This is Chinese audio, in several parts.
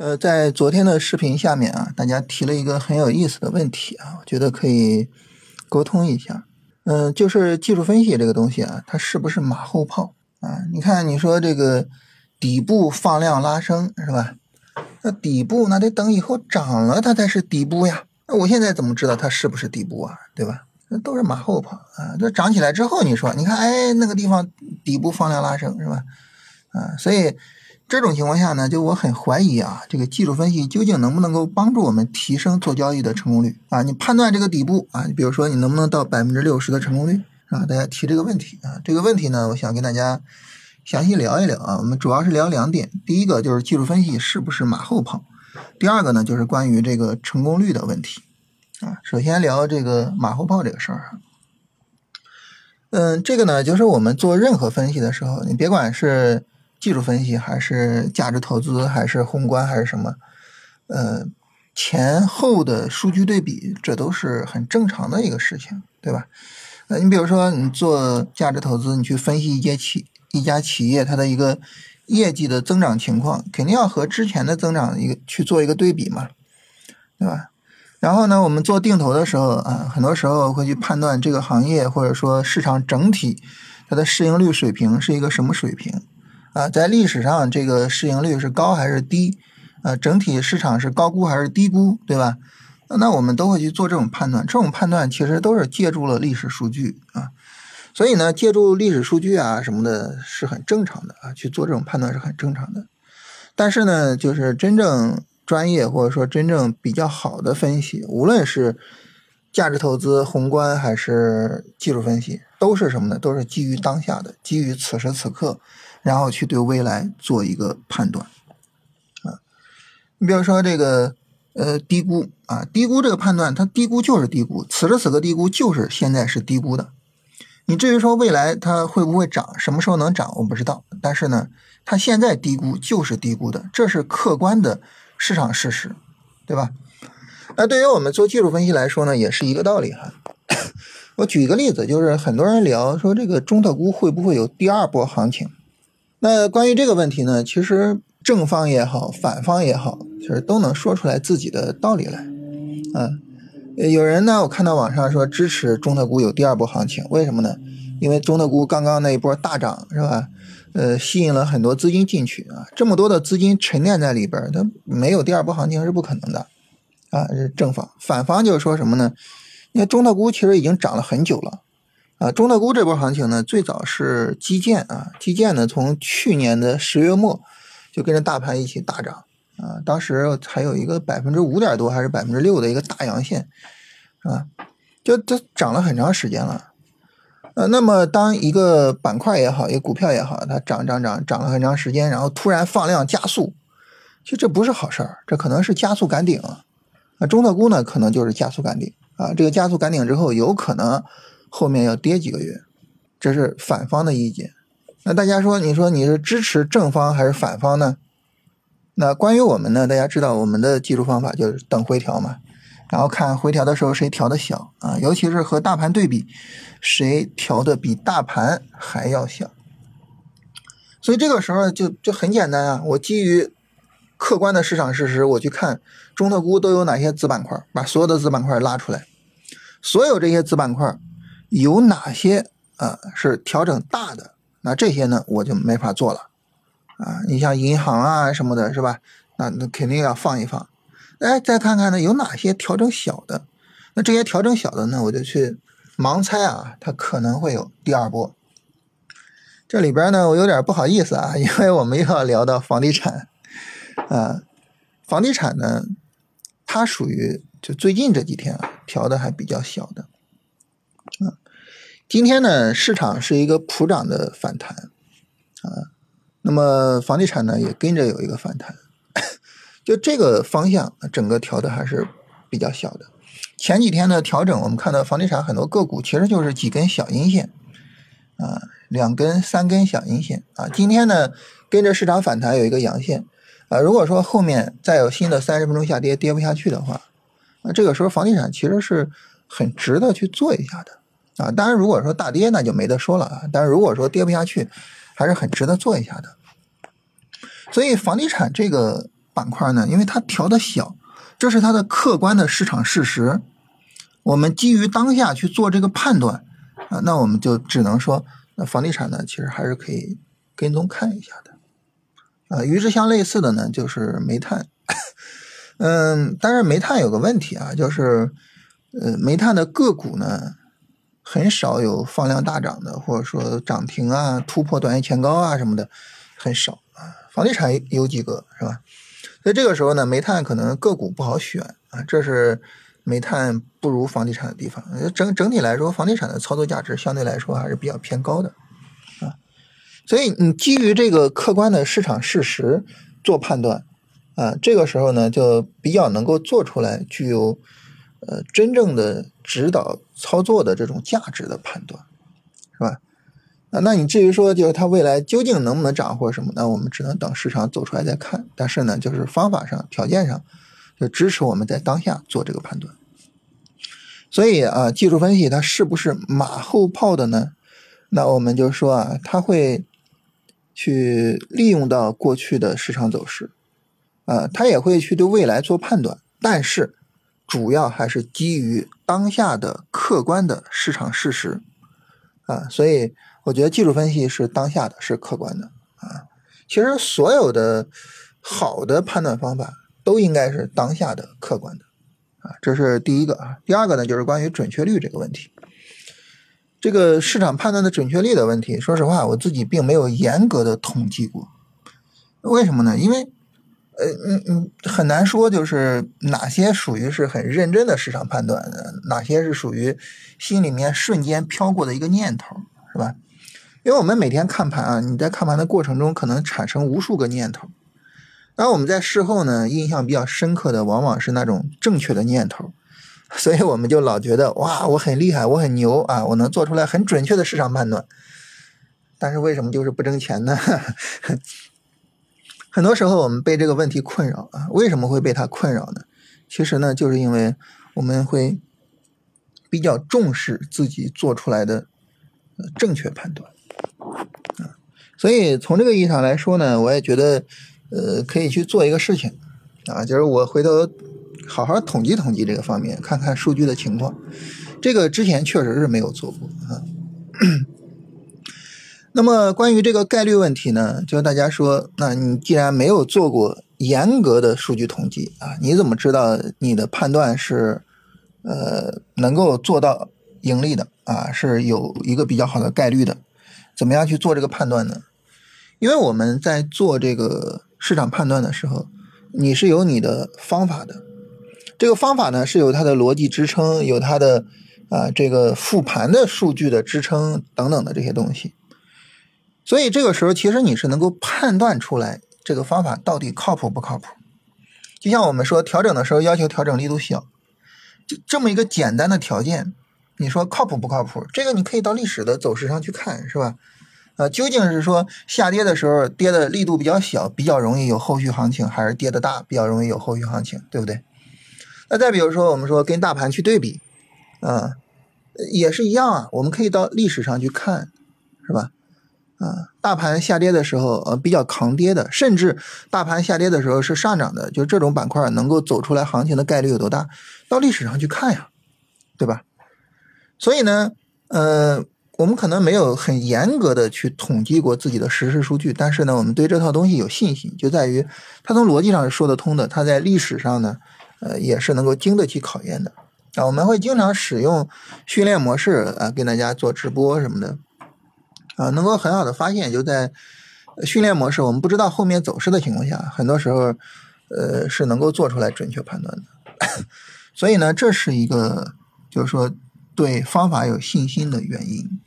呃，在昨天的视频下面啊，大家提了一个很有意思的问题啊，我觉得可以沟通一下。嗯，就是技术分析这个东西啊，它是不是马后炮啊？你看，你说这个底部放量拉升是吧？那底部那得等以后涨了它才是底部呀。那我现在怎么知道它是不是底部啊？对吧？那都是马后炮啊。这涨起来之后，你说，你看，哎，那个地方底部放量拉升是吧？啊，所以。这种情况下呢，就我很怀疑啊，这个技术分析究竟能不能够帮助我们提升做交易的成功率啊？你判断这个底部啊，你比如说你能不能到百分之六十的成功率啊？大家提这个问题啊，这个问题呢，我想跟大家详细聊一聊啊。我们主要是聊两点，第一个就是技术分析是不是马后炮，第二个呢就是关于这个成功率的问题啊。首先聊这个马后炮这个事儿啊，嗯，这个呢就是我们做任何分析的时候，你别管是。技术分析还是价值投资还是宏观还是什么，呃，前后的数据对比，这都是很正常的一个事情，对吧？呃，你比如说你做价值投资，你去分析一家企一家企业它的一个业绩的增长情况，肯定要和之前的增长一个去做一个对比嘛，对吧？然后呢，我们做定投的时候啊，很多时候会去判断这个行业或者说市场整体它的市盈率水平是一个什么水平。啊，在历史上，这个市盈率是高还是低？呃，整体市场是高估还是低估，对吧？那我们都会去做这种判断。这种判断其实都是借助了历史数据啊，所以呢，借助历史数据啊什么的是很正常的啊，去做这种判断是很正常的。但是呢，就是真正专业或者说真正比较好的分析，无论是价值投资、宏观还是技术分析，都是什么呢？都是基于当下的，基于此时此刻。然后去对未来做一个判断，啊，你比如说这个呃低估啊，低估这个判断，它低估就是低估，此时此刻低估就是现在是低估的。你至于说未来它会不会涨，什么时候能涨，我不知道。但是呢，它现在低估就是低估的，这是客观的市场事实，对吧？那对于我们做技术分析来说呢，也是一个道理哈。我举一个例子，就是很多人聊说这个中特估会不会有第二波行情？那关于这个问题呢，其实正方也好，反方也好，其实都能说出来自己的道理来。嗯，有人呢，我看到网上说支持中特估有第二波行情，为什么呢？因为中特估刚刚那一波大涨是吧？呃，吸引了很多资金进去啊，这么多的资金沉淀在里边，它没有第二波行情是不可能的。啊，是正方，反方就是说什么呢？你看中特估其实已经涨了很久了。啊，中特估这波行情呢，最早是基建啊，基建呢从去年的十月末就跟着大盘一起大涨啊，当时还有一个百分之五点多还是百分之六的一个大阳线啊，就它涨了很长时间了。呃，那么当一个板块也好，一个股票也好，它涨涨涨涨了很长时间，然后突然放量加速，其实这不是好事儿，这可能是加速赶顶。啊，那中特估呢可能就是加速赶顶啊，这个加速赶顶之后有可能。后面要跌几个月，这是反方的意见。那大家说，你说你是支持正方还是反方呢？那关于我们呢？大家知道我们的技术方法就是等回调嘛，然后看回调的时候谁调的小啊，尤其是和大盘对比，谁调的比大盘还要小。所以这个时候就就很简单啊，我基于客观的市场事实，我去看中特估都有哪些子板块，把所有的子板块拉出来，所有这些子板块。有哪些啊是调整大的？那这些呢我就没法做了啊！你像银行啊什么的，是吧？那那肯定要放一放。哎，再看看呢有哪些调整小的？那这些调整小的呢，我就去盲猜啊，它可能会有第二波。这里边呢，我有点不好意思啊，因为我们又要聊到房地产啊，房地产呢，它属于就最近这几天啊调的还比较小的。啊，今天呢，市场是一个普涨的反弹，啊，那么房地产呢也跟着有一个反弹，就这个方向，整个调的还是比较小的。前几天的调整，我们看到房地产很多个股其实就是几根小阴线，啊，两根、三根小阴线，啊，今天呢跟着市场反弹有一个阳线，啊，如果说后面再有新的三十分钟下跌跌不下去的话，那这个时候房地产其实是很值得去做一下的。啊，当然，如果说大跌，那就没得说了啊。但是如果说跌不下去，还是很值得做一下的。所以房地产这个板块呢，因为它调的小，这是它的客观的市场事实。我们基于当下去做这个判断啊，那我们就只能说，那房地产呢，其实还是可以跟踪看一下的。啊，与之相类似的呢，就是煤炭。嗯，但是煤炭有个问题啊，就是，呃，煤炭的个股呢，很少有放量大涨的，或者说涨停啊、突破短线前高啊什么的，很少啊。房地产有几个是吧？所以这个时候呢，煤炭可能个股不好选啊，这是煤炭不如房地产的地方。整整体来说，房地产的操作价值相对来说还是比较偏高的。所以你基于这个客观的市场事实做判断。啊，这个时候呢，就比较能够做出来具有，呃，真正的指导操作的这种价值的判断，是吧？啊，那你至于说就是它未来究竟能不能涨或者什么，那我们只能等市场走出来再看。但是呢，就是方法上、条件上，就支持我们在当下做这个判断。所以啊，技术分析它是不是马后炮的呢？那我们就说啊，它会去利用到过去的市场走势。呃，他也会去对未来做判断，但是主要还是基于当下的客观的市场事实啊，所以我觉得技术分析是当下的，是客观的啊。其实所有的好的判断方法都应该是当下的、客观的啊，这是第一个啊。第二个呢，就是关于准确率这个问题，这个市场判断的准确率的问题，说实话，我自己并没有严格的统计过，为什么呢？因为呃嗯嗯，很难说，就是哪些属于是很认真的市场判断，哪些是属于心里面瞬间飘过的一个念头，是吧？因为我们每天看盘啊，你在看盘的过程中可能产生无数个念头，而我们在事后呢，印象比较深刻的往往是那种正确的念头，所以我们就老觉得哇，我很厉害，我很牛啊，我能做出来很准确的市场判断，但是为什么就是不挣钱呢？很多时候我们被这个问题困扰啊，为什么会被它困扰呢？其实呢，就是因为我们会比较重视自己做出来的正确判断啊，所以从这个意义上来说呢，我也觉得呃可以去做一个事情啊，就是我回头好好统计统计这个方面，看看数据的情况。这个之前确实是没有做过啊。那么关于这个概率问题呢，就大家说，那你既然没有做过严格的数据统计啊，你怎么知道你的判断是，呃，能够做到盈利的啊，是有一个比较好的概率的？怎么样去做这个判断呢？因为我们在做这个市场判断的时候，你是有你的方法的，这个方法呢是有它的逻辑支撑，有它的啊这个复盘的数据的支撑等等的这些东西。所以这个时候，其实你是能够判断出来这个方法到底靠谱不靠谱。就像我们说调整的时候要求调整力度小，就这么一个简单的条件，你说靠谱不靠谱？这个你可以到历史的走势上去看，是吧？呃，究竟是说下跌的时候跌的力度比较小，比较容易有后续行情，还是跌的大，比较容易有后续行情，对不对？那再比如说，我们说跟大盘去对比，啊，也是一样啊，我们可以到历史上去看，是吧？啊，大盘下跌的时候，呃，比较抗跌的，甚至大盘下跌的时候是上涨的，就这种板块能够走出来行情的概率有多大？到历史上去看呀，对吧？所以呢，呃，我们可能没有很严格的去统计过自己的实时数据，但是呢，我们对这套东西有信心，就在于它从逻辑上是说得通的，它在历史上呢，呃，也是能够经得起考验的。啊，我们会经常使用训练模式啊，跟大家做直播什么的。啊，能够很好的发现，就在训练模式，我们不知道后面走势的情况下，很多时候，呃，是能够做出来准确判断的。所以呢，这是一个就是说对方法有信心的原因。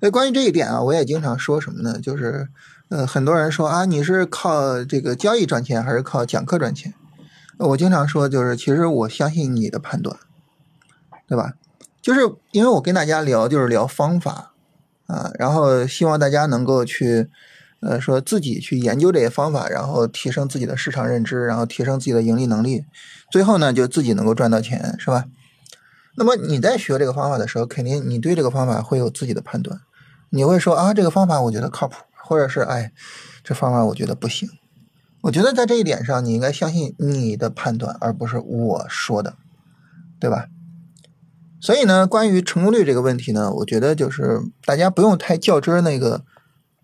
那关于这一点啊，我也经常说什么呢？就是呃，很多人说啊，你是靠这个交易赚钱，还是靠讲课赚钱？我经常说，就是其实我相信你的判断，对吧？就是因为我跟大家聊，就是聊方法。啊，然后希望大家能够去，呃，说自己去研究这些方法，然后提升自己的市场认知，然后提升自己的盈利能力，最后呢，就自己能够赚到钱，是吧？那么你在学这个方法的时候，肯定你对这个方法会有自己的判断，你会说啊，这个方法我觉得靠谱，或者是哎，这方法我觉得不行。我觉得在这一点上，你应该相信你的判断，而不是我说的，对吧？所以呢，关于成功率这个问题呢，我觉得就是大家不用太较真那个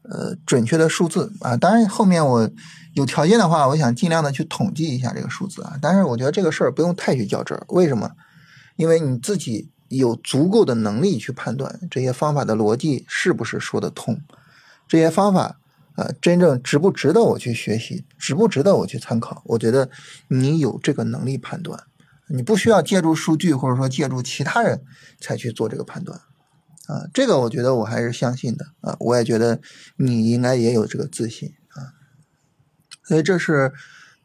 呃准确的数字啊。当然，后面我有条件的话，我想尽量的去统计一下这个数字啊。但是我觉得这个事儿不用太去较真儿，为什么？因为你自己有足够的能力去判断这些方法的逻辑是不是说得通，这些方法。啊，真正值不值得我去学习，值不值得我去参考？我觉得你有这个能力判断，你不需要借助数据或者说借助其他人才去做这个判断。啊，这个我觉得我还是相信的啊，我也觉得你应该也有这个自信啊。所以这是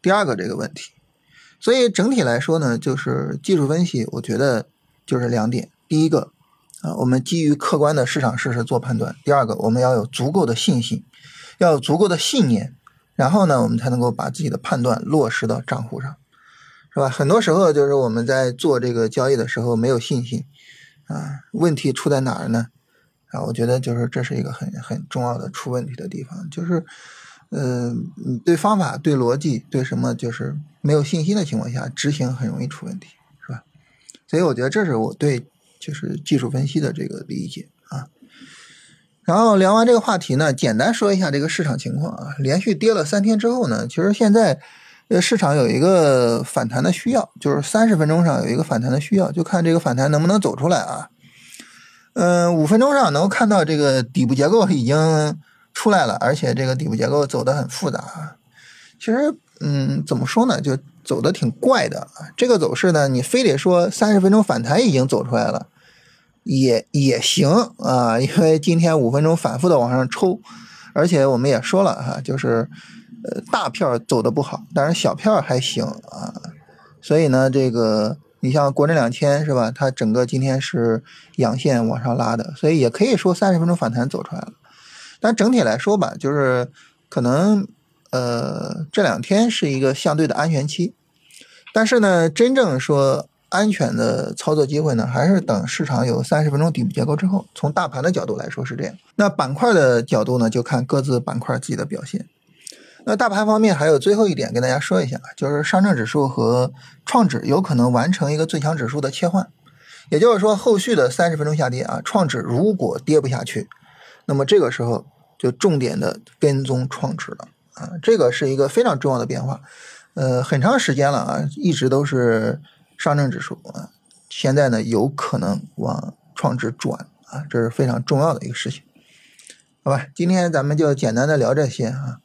第二个这个问题。所以整体来说呢，就是技术分析，我觉得就是两点：第一个啊，我们基于客观的市场事实做判断；第二个，我们要有足够的信心。要有足够的信念，然后呢，我们才能够把自己的判断落实到账户上，是吧？很多时候就是我们在做这个交易的时候没有信心啊，问题出在哪儿呢？啊，我觉得就是这是一个很很重要的出问题的地方，就是，呃，对方法、对逻辑、对什么就是没有信心的情况下，执行很容易出问题，是吧？所以我觉得这是我对就是技术分析的这个理解啊。然后聊完这个话题呢，简单说一下这个市场情况啊。连续跌了三天之后呢，其实现在呃市场有一个反弹的需要，就是三十分钟上有一个反弹的需要，就看这个反弹能不能走出来啊。嗯，五分钟上能够看到这个底部结构已经出来了，而且这个底部结构走的很复杂。其实，嗯，怎么说呢，就走的挺怪的。这个走势呢，你非得说三十分钟反弹已经走出来了。也也行啊，因为今天五分钟反复的往上抽，而且我们也说了哈，就是呃大票走的不好，但是小票还行啊，所以呢，这个你像国证两千是吧？它整个今天是阳线往上拉的，所以也可以说三十分钟反弹走出来了。但整体来说吧，就是可能呃这两天是一个相对的安全期，但是呢，真正说。安全的操作机会呢，还是等市场有三十分钟底部结构之后。从大盘的角度来说是这样，那板块的角度呢，就看各自板块自己的表现。那大盘方面还有最后一点跟大家说一下，就是上证指数和创指有可能完成一个最强指数的切换，也就是说后续的三十分钟下跌啊，创指如果跌不下去，那么这个时候就重点的跟踪创指了啊，这个是一个非常重要的变化。呃，很长时间了啊，一直都是。上证指数啊，现在呢有可能往创指转啊，这是非常重要的一个事情，好吧？今天咱们就简单的聊这些啊。